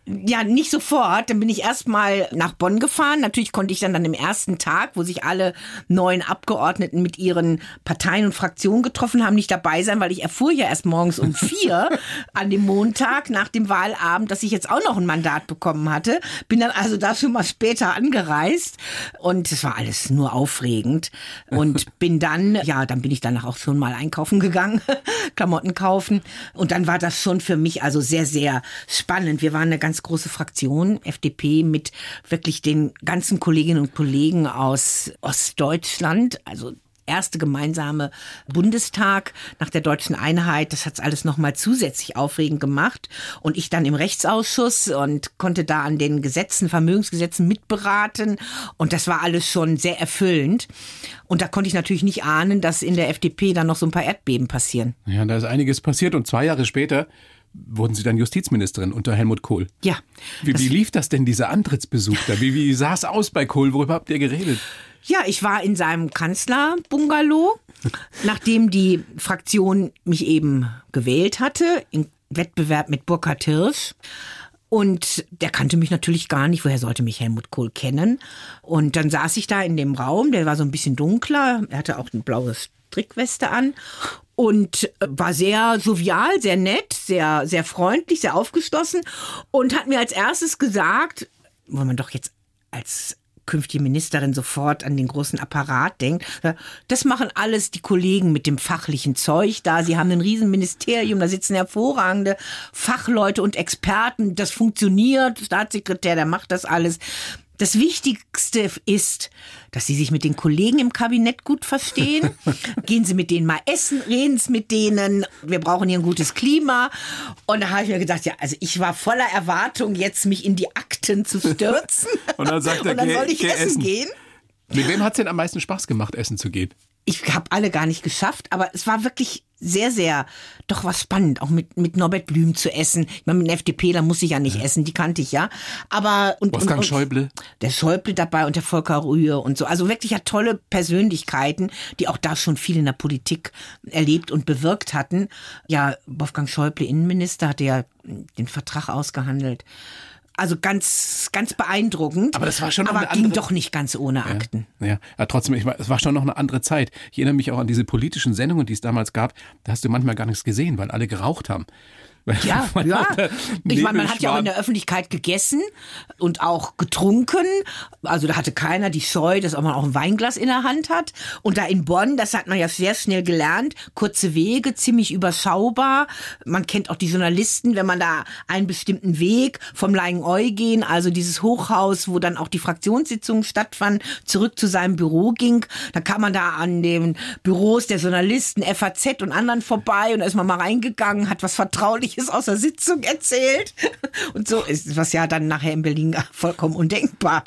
Ja, nicht sofort. Dann bin ich erstmal nach Bonn gefahren. Natürlich konnte ich dann an dem ersten Tag, wo sich alle neuen Abgeordneten mit ihren Parteien und Fraktionen getroffen haben, nicht dabei sein, weil ich erfuhr ja erst morgens um vier an dem Montag nach dem Wahlabend, dass ich jetzt auch noch ein Mandat bekommen hatte. Bin dann also dafür mal später angereist und es war alles nur aufregend und bin dann, ja, dann bin ich danach auch schon mal einkaufen gegangen, Klamotten kaufen und dann war das schon für mich also sehr, sehr spannend. Wir waren eine ganz ganz große Fraktion, FDP, mit wirklich den ganzen Kolleginnen und Kollegen aus Ostdeutschland, also erste gemeinsame Bundestag nach der deutschen Einheit. Das hat alles nochmal zusätzlich aufregend gemacht. Und ich dann im Rechtsausschuss und konnte da an den Gesetzen, Vermögensgesetzen mitberaten. Und das war alles schon sehr erfüllend. Und da konnte ich natürlich nicht ahnen, dass in der FDP dann noch so ein paar Erdbeben passieren. Ja, da ist einiges passiert. Und zwei Jahre später wurden Sie dann Justizministerin unter Helmut Kohl. Ja. Wie, wie lief das denn, dieser Antrittsbesuch da? Wie, wie sah es aus bei Kohl? Worüber habt ihr geredet? Ja, ich war in seinem Kanzlerbungalow, nachdem die Fraktion mich eben gewählt hatte, im Wettbewerb mit Burkhard Hirsch. Und der kannte mich natürlich gar nicht. Woher sollte mich Helmut Kohl kennen? Und dann saß ich da in dem Raum, der war so ein bisschen dunkler. Er hatte auch ein blaues Strickweste an und äh, war sehr sovial, sehr nett, sehr, sehr freundlich, sehr aufgeschlossen und hat mir als erstes gesagt, wo man doch jetzt als künftige Ministerin sofort an den großen Apparat denkt. Das machen alles die Kollegen mit dem fachlichen Zeug da. Sie haben ein Riesenministerium, da sitzen hervorragende Fachleute und Experten. Das funktioniert. Staatssekretär, der macht das alles. Das Wichtigste ist, dass Sie sich mit den Kollegen im Kabinett gut verstehen. Gehen Sie mit denen mal essen, reden Sie mit denen. Wir brauchen hier ein gutes Klima. Und da habe ich mir gedacht, ja, also ich war voller Erwartung, jetzt mich in die Akten zu stürzen. Und dann sagt er, Und dann soll ich essen, essen gehen. Mit wem hat es denn am meisten Spaß gemacht, essen zu gehen? Ich habe alle gar nicht geschafft, aber es war wirklich sehr, sehr doch was spannend, auch mit, mit Norbert Blüm zu essen. Ich meine, mit dem FDP, da muss ich ja nicht ja. essen, die kannte ich ja. Aber und, Wolfgang und, und, Schäuble. Der Schäuble dabei und der Volker Rühe und so. Also wirklich ja tolle Persönlichkeiten, die auch da schon viel in der Politik erlebt und bewirkt hatten. Ja, Wolfgang Schäuble, Innenminister, hatte ja den Vertrag ausgehandelt. Also ganz, ganz beeindruckend. Aber das war schon aber eine ging andere... doch nicht ganz ohne Akten. Ja, ja. ja trotzdem, ich, es war schon noch eine andere Zeit. Ich erinnere mich auch an diese politischen Sendungen, die es damals gab. Da hast du manchmal gar nichts gesehen, weil alle geraucht haben. Ja, ja. Ich meine, man hat ja auch in der Öffentlichkeit gegessen und auch getrunken. Also da hatte keiner die Scheu, dass man auch ein Weinglas in der Hand hat. Und da in Bonn, das hat man ja sehr schnell gelernt, kurze Wege, ziemlich überschaubar. Man kennt auch die Journalisten, wenn man da einen bestimmten Weg vom Leingen Eugen, also dieses Hochhaus, wo dann auch die Fraktionssitzungen stattfanden, zurück zu seinem Büro ging. Da kam man da an den Büros der Journalisten, FAZ und anderen vorbei und da ist man mal reingegangen, hat was vertraulich Persönliches aus der Sitzung erzählt. Und so ist, was ja dann nachher in Berlin vollkommen undenkbar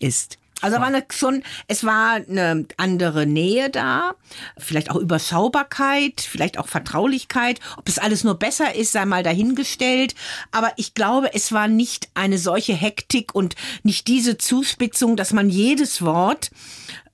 ist. Also war eine, schon, es war eine andere Nähe da, vielleicht auch Überschaubarkeit, vielleicht auch Vertraulichkeit. Ob es alles nur besser ist, sei mal dahingestellt. Aber ich glaube, es war nicht eine solche Hektik und nicht diese Zuspitzung, dass man jedes Wort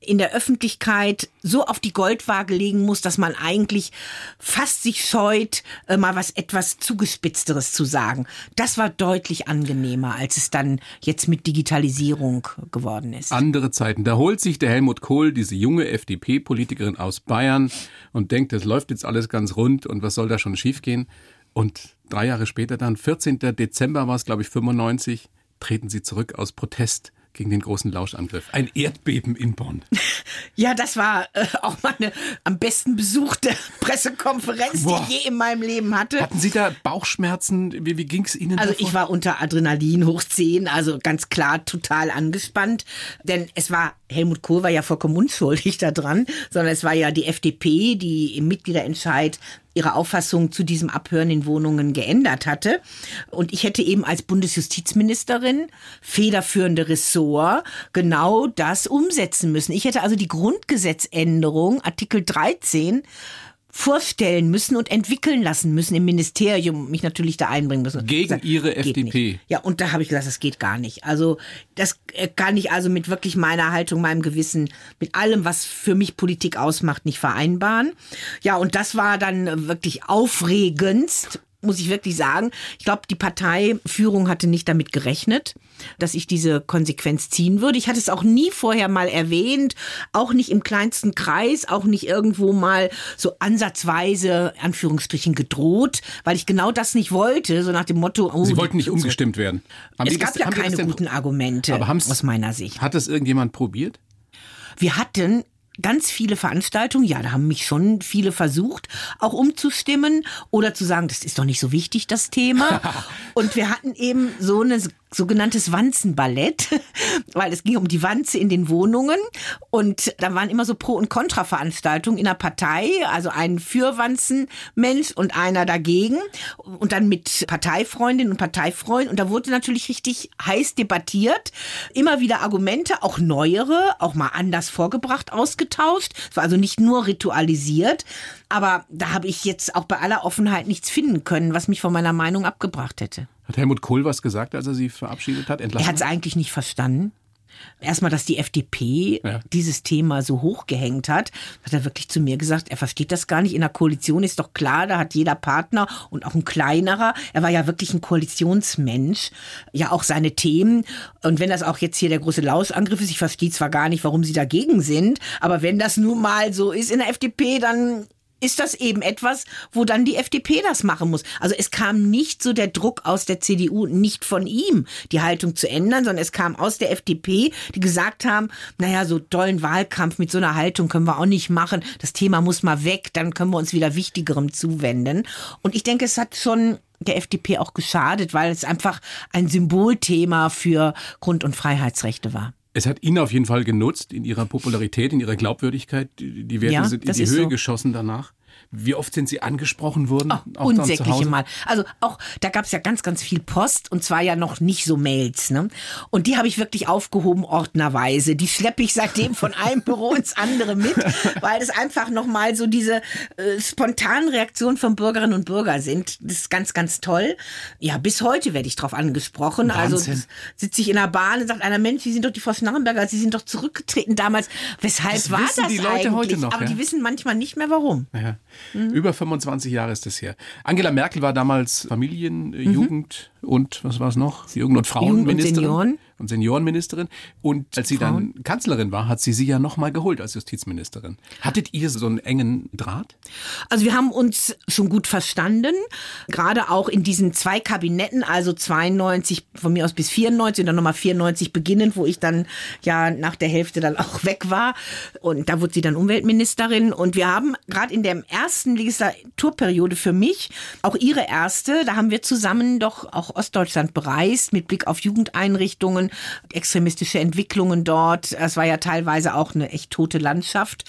in der Öffentlichkeit so auf die Goldwaage legen muss, dass man eigentlich fast sich scheut, äh, mal was etwas zugespitzteres zu sagen. Das war deutlich angenehmer, als es dann jetzt mit Digitalisierung geworden ist. Andere Zeiten. Da holt sich der Helmut Kohl diese junge FDP-Politikerin aus Bayern und denkt, das läuft jetzt alles ganz rund und was soll da schon schiefgehen? Und drei Jahre später dann, 14. Dezember war es, glaube ich, 95, treten sie zurück aus Protest gegen den großen Lauschangriff. Ein Erdbeben in Bonn. Ja, das war äh, auch meine am besten besuchte Pressekonferenz, Boah. die ich je in meinem Leben hatte. Hatten Sie da Bauchschmerzen? Wie, wie ging es Ihnen? Also davor? ich war unter Adrenalin hoch 10, also ganz klar total angespannt. Denn es war, Helmut Kohl war ja vollkommen unschuldig daran, sondern es war ja die FDP, die im Mitgliederentscheid ihre Auffassung zu diesem Abhören in Wohnungen geändert hatte. Und ich hätte eben als Bundesjustizministerin, federführende Ressort, genau das umsetzen müssen. Ich hätte also die Grundgesetzänderung, Artikel 13, vorstellen müssen und entwickeln lassen müssen im Ministerium, mich natürlich da einbringen müssen. Gegen gesagt, ihre FDP. Nicht. Ja, und da habe ich gesagt, das geht gar nicht. Also das äh, kann ich also mit wirklich meiner Haltung, meinem Gewissen, mit allem, was für mich Politik ausmacht, nicht vereinbaren. Ja, und das war dann wirklich aufregendst muss ich wirklich sagen. Ich glaube, die Parteiführung hatte nicht damit gerechnet, dass ich diese Konsequenz ziehen würde. Ich hatte es auch nie vorher mal erwähnt, auch nicht im kleinsten Kreis, auch nicht irgendwo mal so ansatzweise, Anführungsstrichen, gedroht, weil ich genau das nicht wollte, so nach dem Motto. Oh, Sie wollten nicht umgestimmt werden. Haben es gab das, ja keine guten Argumente aber aus meiner Sicht. Hat das irgendjemand probiert? Wir hatten ganz viele Veranstaltungen, ja, da haben mich schon viele versucht, auch umzustimmen oder zu sagen, das ist doch nicht so wichtig, das Thema. Und wir hatten eben so eine sogenanntes Wanzenballett, weil es ging um die Wanze in den Wohnungen. Und da waren immer so Pro- und Kontra-Veranstaltungen in der Partei, also ein Fürwanzenmensch und einer dagegen. Und dann mit Parteifreundinnen und Parteifreunden. Und da wurde natürlich richtig heiß debattiert, immer wieder Argumente, auch neuere, auch mal anders vorgebracht, ausgetauscht. Es war also nicht nur ritualisiert, aber da habe ich jetzt auch bei aller Offenheit nichts finden können, was mich von meiner Meinung abgebracht hätte. Hat Helmut Kohl was gesagt, als er sie verabschiedet hat? Entlassen? Er hat es eigentlich nicht verstanden. Erstmal, dass die FDP ja. dieses Thema so hochgehängt hat, hat er wirklich zu mir gesagt, er versteht das gar nicht. In der Koalition ist doch klar, da hat jeder Partner und auch ein kleinerer, er war ja wirklich ein Koalitionsmensch, ja auch seine Themen. Und wenn das auch jetzt hier der große Lauschangriff ist, ich verstehe zwar gar nicht, warum sie dagegen sind, aber wenn das nun mal so ist in der FDP, dann ist das eben etwas, wo dann die FDP das machen muss. Also es kam nicht so der Druck aus der CDU, nicht von ihm, die Haltung zu ändern, sondern es kam aus der FDP, die gesagt haben, naja, so tollen Wahlkampf mit so einer Haltung können wir auch nicht machen. Das Thema muss mal weg, dann können wir uns wieder Wichtigerem zuwenden. Und ich denke, es hat schon der FDP auch geschadet, weil es einfach ein Symbolthema für Grund- und Freiheitsrechte war. Es hat Ihnen auf jeden Fall genutzt in Ihrer Popularität, in Ihrer Glaubwürdigkeit. Die Werte ja, sind in die Höhe so. geschossen danach. Wie oft sind Sie angesprochen worden? Oh, unsägliche? Mal. Also auch, da gab es ja ganz, ganz viel Post und zwar ja noch nicht so Mails. Ne? Und die habe ich wirklich aufgehoben ordnerweise. Die schleppe ich seitdem von einem Büro ins andere mit, weil das einfach nochmal so diese äh, spontanen Reaktionen von Bürgerinnen und Bürgern sind. Das ist ganz, ganz toll. Ja, bis heute werde ich drauf angesprochen. Also Wahnsinn. das- sitze ich in der Bahn und sagt einer, Mensch, Sie sind doch die Frau Schnarrenberger, Sie sind doch zurückgetreten damals. Weshalb Das war das die Leute eigentlich? heute noch, Aber ja? die wissen manchmal nicht mehr warum. Ja. Mhm. Über 25 Jahre ist das her. Angela Merkel war damals Familien-, äh, Jugend- und was war es noch? Jugend- und Frauenministerin. Senioren. Und Seniorenministerin. Und als sie dann Kanzlerin war, hat sie sie ja nochmal geholt als Justizministerin. Hattet ihr so einen engen Draht? Also wir haben uns schon gut verstanden, gerade auch in diesen zwei Kabinetten, also 92 von mir aus bis 94 und dann nochmal 94 beginnend, wo ich dann ja nach der Hälfte dann auch weg war und da wurde sie dann Umweltministerin und wir haben gerade in der ersten Legislaturperiode für mich, auch ihre erste, da haben wir zusammen doch auch Ostdeutschland bereist mit Blick auf Jugendeinrichtungen, extremistische Entwicklungen dort. Es war ja teilweise auch eine echt tote Landschaft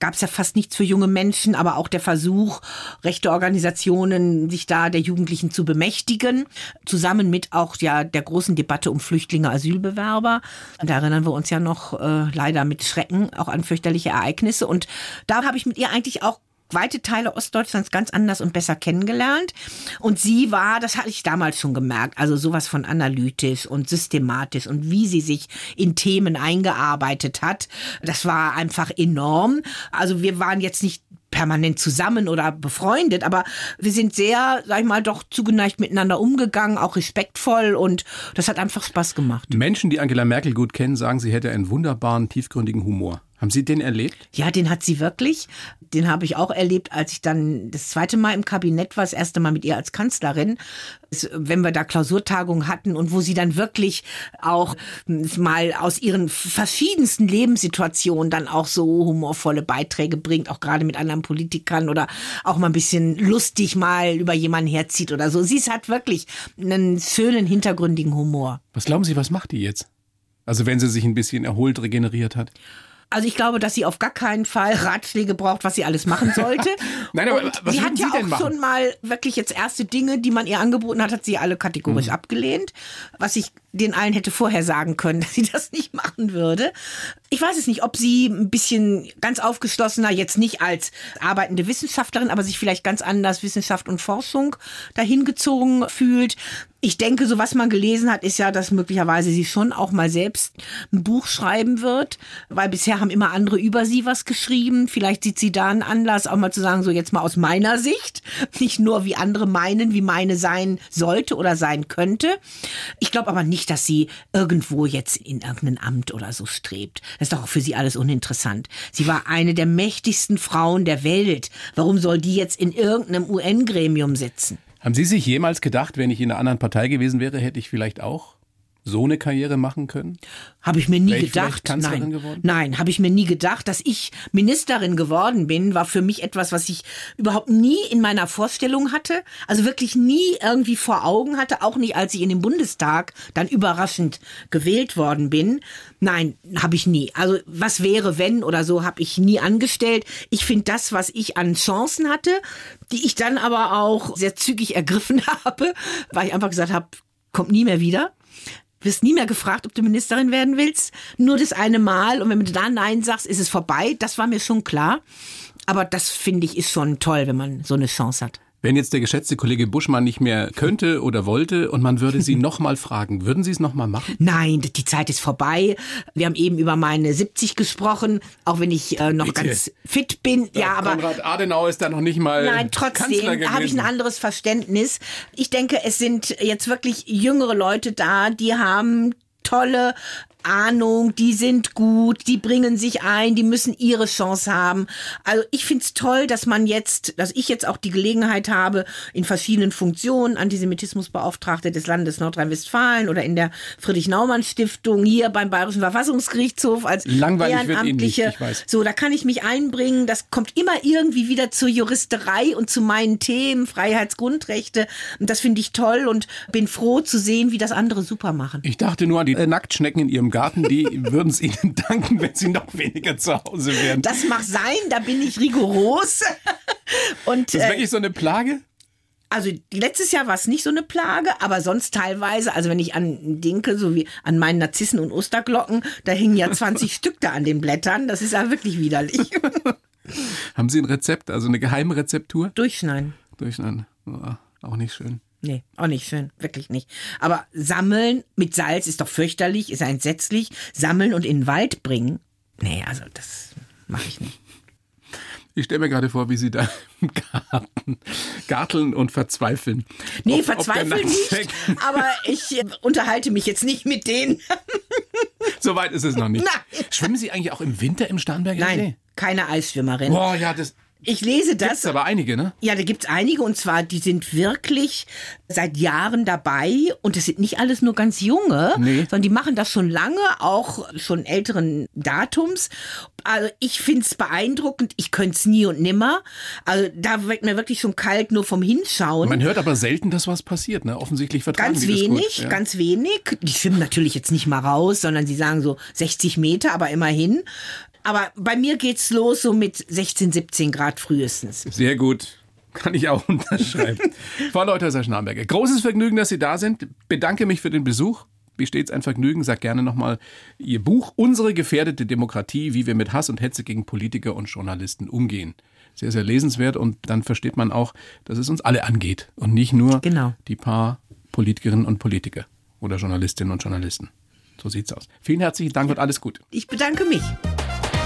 gab es ja fast nichts für junge Menschen, aber auch der Versuch, rechte Organisationen sich da der Jugendlichen zu bemächtigen, zusammen mit auch ja der großen Debatte um Flüchtlinge, Asylbewerber. Da erinnern wir uns ja noch äh, leider mit Schrecken auch an fürchterliche Ereignisse. Und da habe ich mit ihr eigentlich auch weite Teile Ostdeutschlands ganz anders und besser kennengelernt. Und sie war, das hatte ich damals schon gemerkt, also sowas von analytisch und systematisch und wie sie sich in Themen eingearbeitet hat, das war einfach enorm. Also wir waren jetzt nicht permanent zusammen oder befreundet, aber wir sind sehr, sag ich mal, doch zugeneigt miteinander umgegangen, auch respektvoll und das hat einfach Spaß gemacht. Menschen, die Angela Merkel gut kennen, sagen, sie hätte einen wunderbaren, tiefgründigen Humor. Haben Sie den erlebt? Ja, den hat sie wirklich. Den habe ich auch erlebt, als ich dann das zweite Mal im Kabinett war, das erste Mal mit ihr als Kanzlerin. Wenn wir da Klausurtagungen hatten und wo sie dann wirklich auch mal aus ihren verschiedensten Lebenssituationen dann auch so humorvolle Beiträge bringt, auch gerade mit anderen Politikern oder auch mal ein bisschen lustig mal über jemanden herzieht oder so. Sie hat wirklich einen schönen hintergründigen Humor. Was glauben Sie, was macht die jetzt? Also wenn sie sich ein bisschen erholt, regeneriert hat? Also ich glaube, dass sie auf gar keinen Fall Ratschläge braucht, was sie alles machen sollte. Nein, aber Und was sie hat ja Sie auch machen? schon mal wirklich jetzt erste Dinge, die man ihr angeboten hat, hat sie alle kategorisch Mhm. abgelehnt. Was ich den allen hätte vorher sagen können, dass sie das nicht machen würde. Ich weiß es nicht, ob sie ein bisschen ganz aufgeschlossener, jetzt nicht als arbeitende Wissenschaftlerin, aber sich vielleicht ganz anders Wissenschaft und Forschung dahin gezogen fühlt. Ich denke, so was man gelesen hat, ist ja, dass möglicherweise sie schon auch mal selbst ein Buch schreiben wird, weil bisher haben immer andere über sie was geschrieben. Vielleicht sieht sie da einen Anlass, auch mal zu sagen, so jetzt mal aus meiner Sicht, nicht nur wie andere meinen, wie meine sein sollte oder sein könnte. Ich glaube aber nicht, dass sie irgendwo jetzt in irgendein Amt oder so strebt. Das ist doch auch für sie alles uninteressant. Sie war eine der mächtigsten Frauen der Welt. Warum soll die jetzt in irgendeinem UN-Gremium sitzen? Haben Sie sich jemals gedacht, wenn ich in einer anderen Partei gewesen wäre, hätte ich vielleicht auch so eine Karriere machen können? Habe ich mir nie Wäre gedacht. Kanzlerin Nein, geworden? nein, habe ich mir nie gedacht, dass ich Ministerin geworden bin, war für mich etwas, was ich überhaupt nie in meiner Vorstellung hatte, also wirklich nie irgendwie vor Augen hatte, auch nicht als ich in den Bundestag dann überraschend gewählt worden bin. Nein, habe ich nie. Also was wäre wenn oder so habe ich nie angestellt. Ich finde das, was ich an Chancen hatte, die ich dann aber auch sehr zügig ergriffen habe, weil ich einfach gesagt habe, kommt nie mehr wieder wirst nie mehr gefragt, ob du Ministerin werden willst. Nur das eine Mal. Und wenn du da Nein sagst, ist es vorbei. Das war mir schon klar. Aber das finde ich ist schon toll, wenn man so eine Chance hat. Wenn jetzt der geschätzte Kollege Buschmann nicht mehr könnte oder wollte und man würde Sie nochmal fragen, würden Sie es nochmal machen? Nein, die Zeit ist vorbei. Wir haben eben über meine 70 gesprochen, auch wenn ich äh, noch Bitte. ganz fit bin. Ja, aber Konrad Adenauer ist da noch nicht mal Nein, trotzdem habe ich ein anderes Verständnis. Ich denke, es sind jetzt wirklich jüngere Leute da, die haben tolle Ahnung, die sind gut, die bringen sich ein, die müssen ihre Chance haben. Also ich find's toll, dass man jetzt, dass ich jetzt auch die Gelegenheit habe, in verschiedenen Funktionen, Antisemitismusbeauftragte des Landes Nordrhein-Westfalen oder in der Friedrich-Naumann-Stiftung, hier beim Bayerischen Verfassungsgerichtshof als Langweilig wird Ihnen nicht, Ehrenamtliche. So, da kann ich mich einbringen. Das kommt immer irgendwie wieder zur Juristerei und zu meinen Themen, Freiheitsgrundrechte. Und das finde ich toll und bin froh zu sehen, wie das andere super machen. Ich dachte nur an die äh, Nacktschnecken in Ihrem Garten, die würden es Ihnen danken, wenn Sie noch weniger zu Hause wären. Das mag sein, da bin ich rigoros. Und, Das ist äh, wirklich so eine Plage? also letztes Jahr war es nicht so eine Plage, aber sonst teilweise, also wenn ich an denke, so wie an meinen Narzissen und Osterglocken, da hingen ja 20 Stück da an den Blättern. Das ist ja wirklich widerlich. Haben Sie ein Rezept, also eine geheime Rezeptur? Durchschneiden. Durcheinander. Ja, auch nicht schön. Nee, auch nicht schön, wirklich nicht. Aber sammeln mit Salz ist doch fürchterlich, ist entsetzlich. Sammeln und in den Wald bringen, nee, also das mache ich nicht. Ich stelle mir gerade vor, wie Sie da im Garten garteln und verzweifeln. Nee, Ob- ob der verzweifelt nicht, aber ich äh, unterhalte mich jetzt nicht mit denen. So weit ist es noch nicht. Nein. Schwimmen Sie eigentlich auch im Winter im Starnberger See? Nein, keine Eisschwimmerin. Boah, ja, das Ich lese gibt's das. aber einige, ne? Ja, da gibt's einige und zwar, die sind wirklich seit Jahren dabei und es sind nicht alles nur ganz junge, Nee. sondern die machen das schon lange, auch schon älteren Datums. Also ich find's beeindruckend, ich könnte nie und nimmer. Also da wird mir wirklich schon kalt nur vom Hinschauen. Man hört aber selten, dass was passiert, ne? Offensichtlich vertragen Ganz wenig, gut. Ja. ganz wenig. Die schwimmen natürlich jetzt nicht mal raus, sondern sie sagen so 60 Meter, aber immerhin. Aber bei mir geht's los so mit 16, 17 Grad frühestens. Sehr gut. Kann ich auch unterschreiben. Frau Leuthäuser-Schnarberger, großes Vergnügen, dass Sie da sind. Bedanke mich für den Besuch. Wie stets ein Vergnügen. Sag gerne nochmal Ihr Buch Unsere gefährdete Demokratie, wie wir mit Hass und Hetze gegen Politiker und Journalisten umgehen. Sehr, sehr lesenswert und dann versteht man auch, dass es uns alle angeht und nicht nur Genau. die paar Politikerinnen und Politiker oder Journalistinnen und Journalisten. So sieht's aus. Vielen herzlichen Dank und alles Gute. Ich bedanke mich.